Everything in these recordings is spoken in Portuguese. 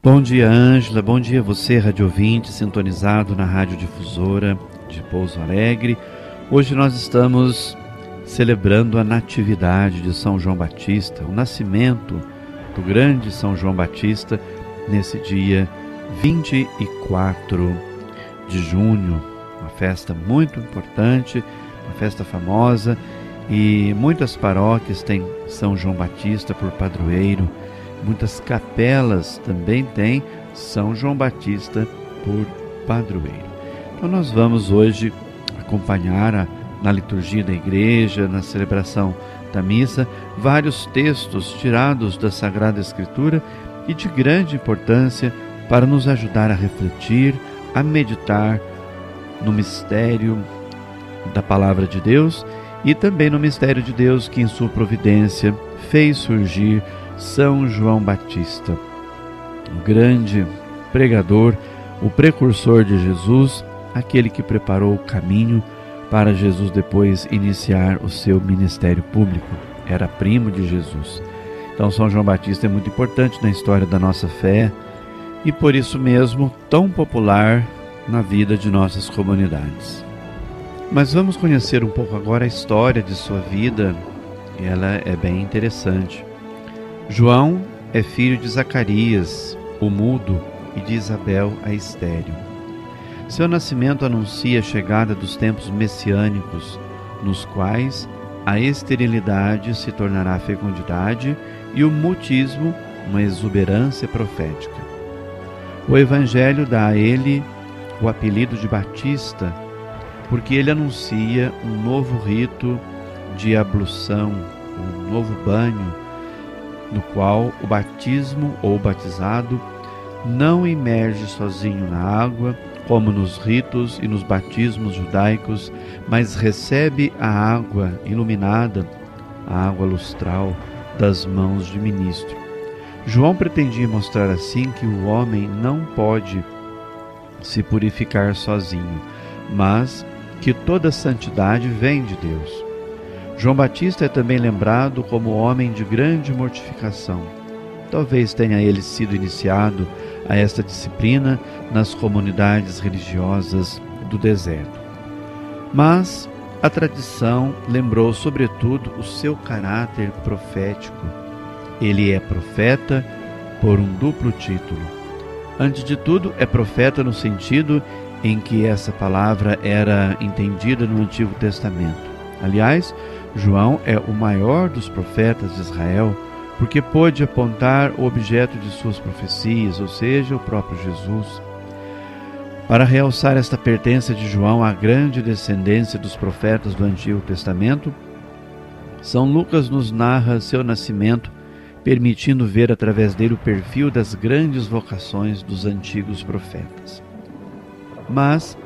Bom dia, Ângela. Bom dia, você, rádio ouvinte, sintonizado na Rádio Difusora de Pouso Alegre. Hoje nós estamos celebrando a Natividade de São João Batista, o nascimento do grande São João Batista, nesse dia 24 de junho. Uma festa muito importante, uma festa famosa e muitas paróquias têm São João Batista por padroeiro Muitas capelas também têm São João Batista por padroeiro. Então nós vamos hoje acompanhar a, na liturgia da igreja, na celebração da missa, vários textos tirados da Sagrada Escritura e de grande importância para nos ajudar a refletir, a meditar no mistério da palavra de Deus e também no mistério de Deus que em sua providência fez surgir são João Batista, o grande pregador, o precursor de Jesus, aquele que preparou o caminho para Jesus depois iniciar o seu ministério público. Era primo de Jesus. Então, São João Batista é muito importante na história da nossa fé e por isso mesmo tão popular na vida de nossas comunidades. Mas vamos conhecer um pouco agora a história de sua vida, ela é bem interessante. João é filho de Zacarias, o mudo, e de Isabel, a estéril. Seu nascimento anuncia a chegada dos tempos messiânicos, nos quais a esterilidade se tornará fecundidade e o mutismo uma exuberância profética. O Evangelho dá a ele o apelido de Batista, porque ele anuncia um novo rito de ablução, um novo banho no qual o batismo ou batizado não imerge sozinho na água, como nos ritos e nos batismos judaicos, mas recebe a água iluminada, a água lustral, das mãos de ministro. João pretendia mostrar assim que o homem não pode se purificar sozinho, mas que toda santidade vem de Deus. João Batista é também lembrado como homem de grande mortificação. Talvez tenha ele sido iniciado a esta disciplina nas comunidades religiosas do deserto. Mas a tradição lembrou, sobretudo, o seu caráter profético. Ele é profeta por um duplo título. Antes de tudo, é profeta no sentido em que essa palavra era entendida no Antigo Testamento. Aliás, João é o maior dos profetas de Israel porque pôde apontar o objeto de suas profecias, ou seja, o próprio Jesus. Para realçar esta pertença de João à grande descendência dos profetas do Antigo Testamento, São Lucas nos narra seu nascimento, permitindo ver através dele o perfil das grandes vocações dos antigos profetas. Mas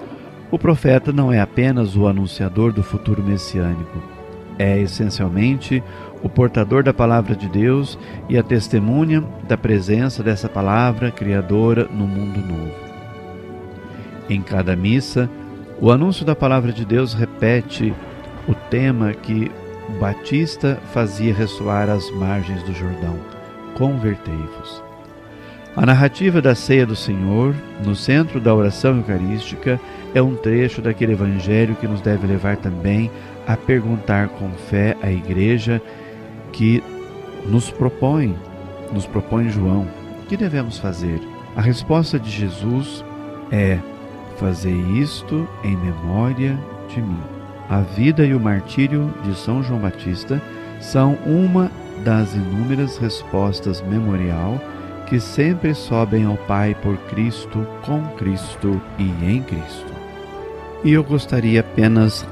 o profeta não é apenas o anunciador do futuro messiânico é essencialmente o portador da palavra de Deus e a testemunha da presença dessa palavra criadora no mundo novo. Em cada missa, o anúncio da palavra de Deus repete o tema que Batista fazia ressoar às margens do Jordão: Convertei-vos. A narrativa da ceia do Senhor, no centro da oração eucarística, é um trecho daquele evangelho que nos deve levar também a perguntar com fé à igreja que nos propõe, nos propõe João, o que devemos fazer? A resposta de Jesus é: fazer isto em memória de mim. A vida e o martírio de São João Batista são uma das inúmeras respostas memorial que sempre sobem ao Pai por Cristo, com Cristo e em Cristo. E eu gostaria apenas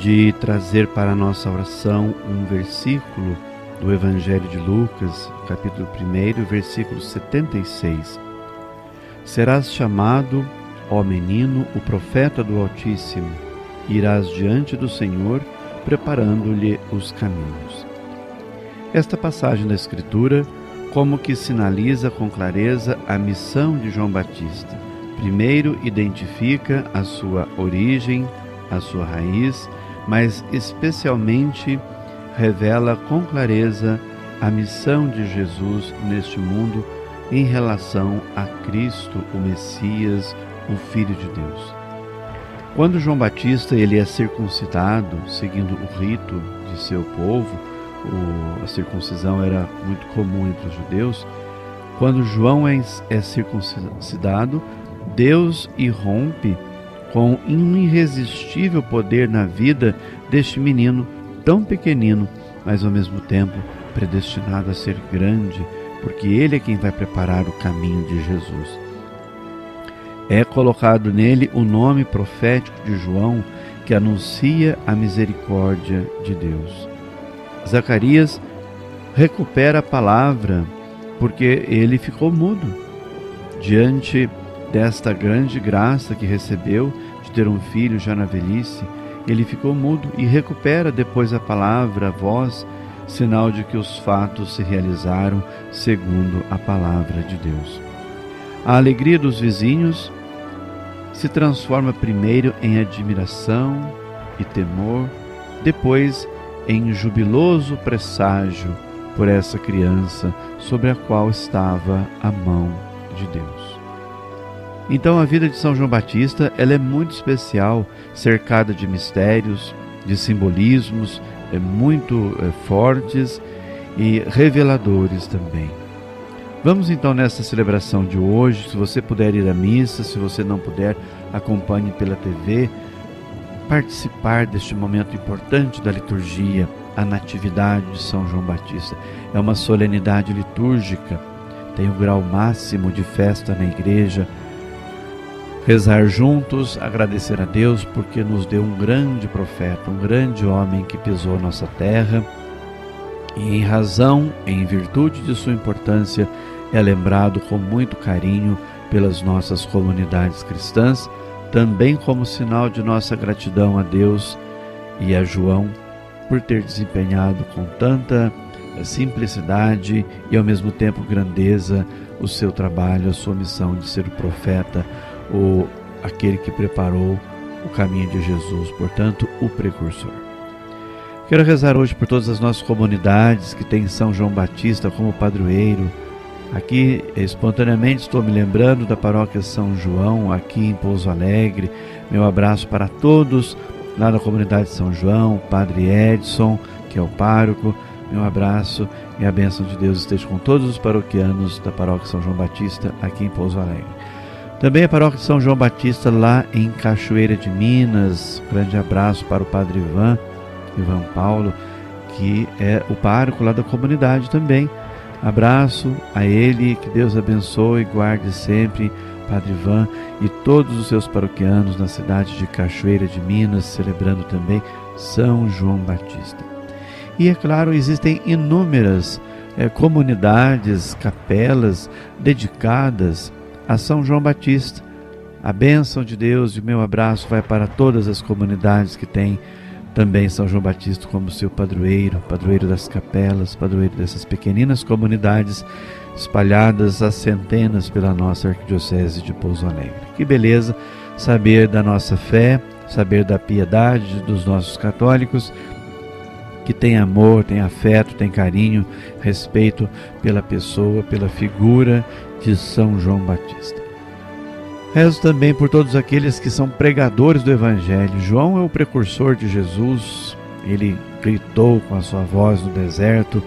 de trazer para a nossa oração um versículo do Evangelho de Lucas, capítulo 1, versículo 76. Serás chamado ó menino, o profeta do Altíssimo, irás diante do Senhor, preparando-lhe os caminhos. Esta passagem da Escritura como que sinaliza com clareza a missão de João Batista. Primeiro, identifica a sua origem, a sua raiz, mas especialmente revela com clareza a missão de Jesus neste mundo em relação a Cristo, o Messias, o Filho de Deus. Quando João Batista ele é circuncidado, seguindo o rito de seu povo, o, a circuncisão era muito comum entre os judeus. Quando João é, é circuncidado, Deus irrompe com um irresistível poder na vida deste menino tão pequenino, mas ao mesmo tempo predestinado a ser grande, porque ele é quem vai preparar o caminho de Jesus. É colocado nele o nome profético de João, que anuncia a misericórdia de Deus. Zacarias recupera a palavra porque ele ficou mudo diante desta grande graça que recebeu de ter um filho já na velhice. Ele ficou mudo e recupera depois a palavra, a voz, sinal de que os fatos se realizaram segundo a palavra de Deus. A alegria dos vizinhos se transforma primeiro em admiração e temor, depois em jubiloso presságio por essa criança sobre a qual estava a mão de Deus. Então a vida de São João Batista ela é muito especial, cercada de mistérios, de simbolismos é, muito é, fortes e reveladores também. Vamos então nessa celebração de hoje, se você puder ir à missa, se você não puder, acompanhe pela TV participar deste momento importante da liturgia, a Natividade de São João Batista. É uma solenidade litúrgica, tem o grau máximo de festa na igreja. Rezar juntos, agradecer a Deus porque nos deu um grande profeta, um grande homem que pisou nossa terra. E, em razão, em virtude de sua importância, é lembrado com muito carinho pelas nossas comunidades cristãs também como sinal de nossa gratidão a Deus e a João por ter desempenhado com tanta simplicidade e ao mesmo tempo grandeza o seu trabalho, a sua missão de ser o profeta, o aquele que preparou o caminho de Jesus, portanto, o precursor. Quero rezar hoje por todas as nossas comunidades que têm São João Batista como padroeiro, Aqui, espontaneamente, estou me lembrando da paróquia São João, aqui em Pouso Alegre. Meu abraço para todos lá na comunidade de São João, Padre Edson, que é o pároco. Meu abraço e a bênção de Deus esteja com todos os paroquianos da paróquia São João Batista, aqui em Pouso Alegre. Também a paróquia de São João Batista, lá em Cachoeira de Minas. grande abraço para o Padre Ivan, Ivan Paulo, que é o pároco lá da comunidade também Abraço a ele, que Deus abençoe e guarde sempre Padre Ivan e todos os seus paroquianos na cidade de Cachoeira de Minas, celebrando também São João Batista. E é claro, existem inúmeras é, comunidades, capelas dedicadas a São João Batista. A bênção de Deus e o meu abraço vai para todas as comunidades que têm também São João Batista como seu padroeiro, padroeiro das capelas, padroeiro dessas pequeninas comunidades espalhadas a centenas pela nossa arquidiocese de Pouso Alegre. Que beleza saber da nossa fé, saber da piedade dos nossos católicos, que tem amor, tem afeto, tem carinho, respeito pela pessoa, pela figura de São João Batista. Rezo também por todos aqueles que são pregadores do Evangelho. João é o precursor de Jesus, ele gritou com a sua voz no deserto,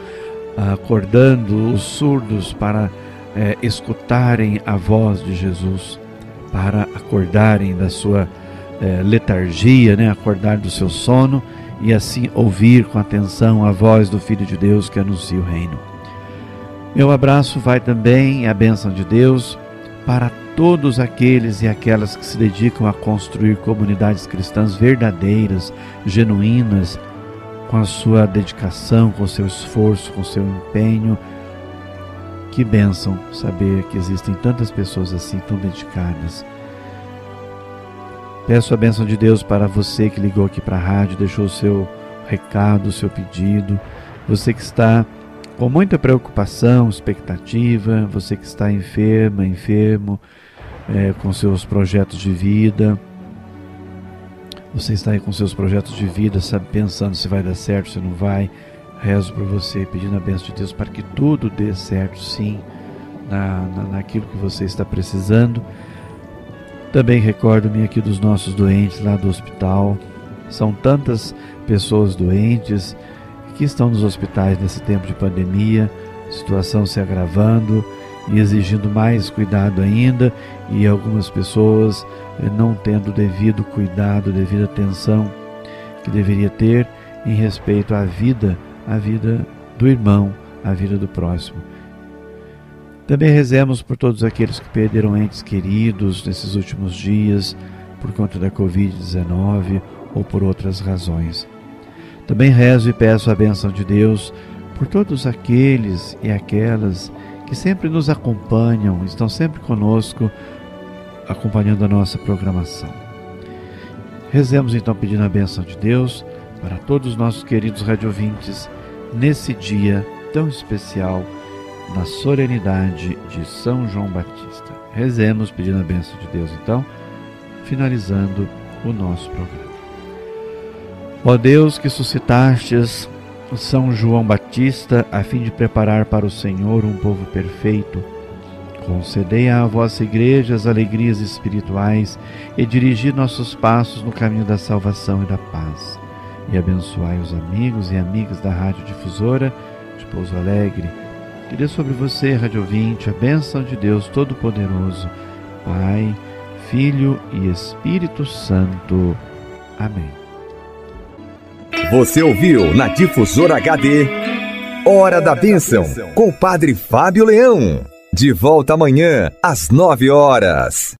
acordando os surdos para é, escutarem a voz de Jesus, para acordarem da sua é, letargia, né, acordar do seu sono e assim ouvir com atenção a voz do Filho de Deus que anuncia o reino. Meu abraço vai também, a bênção de Deus, para todos aqueles e aquelas que se dedicam a construir comunidades cristãs verdadeiras, genuínas, com a sua dedicação, com o seu esforço, com o seu empenho. Que bênção saber que existem tantas pessoas assim tão dedicadas. Peço a bênção de Deus para você que ligou aqui para a rádio, deixou o seu recado, o seu pedido, você que está com muita preocupação, expectativa, você que está enferma, enfermo, é, com seus projetos de vida. Você está aí com seus projetos de vida, sabe, pensando se vai dar certo, se não vai. Rezo por você, pedindo a bênção de Deus para que tudo dê certo, sim, na, na, naquilo que você está precisando. Também recordo-me aqui dos nossos doentes lá do hospital. São tantas pessoas doentes que estão nos hospitais nesse tempo de pandemia, situação se agravando e exigindo mais cuidado ainda, e algumas pessoas eh, não tendo devido cuidado, devida atenção que deveria ter em respeito à vida, à vida do irmão, à vida do próximo. Também rezemos por todos aqueles que perderam entes queridos nesses últimos dias por conta da Covid-19 ou por outras razões. Também rezo e peço a benção de Deus por todos aqueles e aquelas que sempre nos acompanham, estão sempre conosco, acompanhando a nossa programação. Rezemos então pedindo a benção de Deus para todos os nossos queridos radiovintes nesse dia tão especial, na solenidade de São João Batista. Rezemos pedindo a benção de Deus então, finalizando o nosso programa. Ó Deus que suscitastes São João Batista a fim de preparar para o Senhor um povo perfeito, concedei à vossa igreja as alegrias espirituais e dirigi nossos passos no caminho da salvação e da paz. E abençoai os amigos e amigas da Rádio Difusora de Pouso Alegre. Dê sobre você, Rádio Ouvinte, a bênção de Deus Todo-Poderoso, Pai, Filho e Espírito Santo. Amém. Você ouviu na Difusora HD Hora da Bênção com o Padre Fábio Leão. De volta amanhã às nove horas.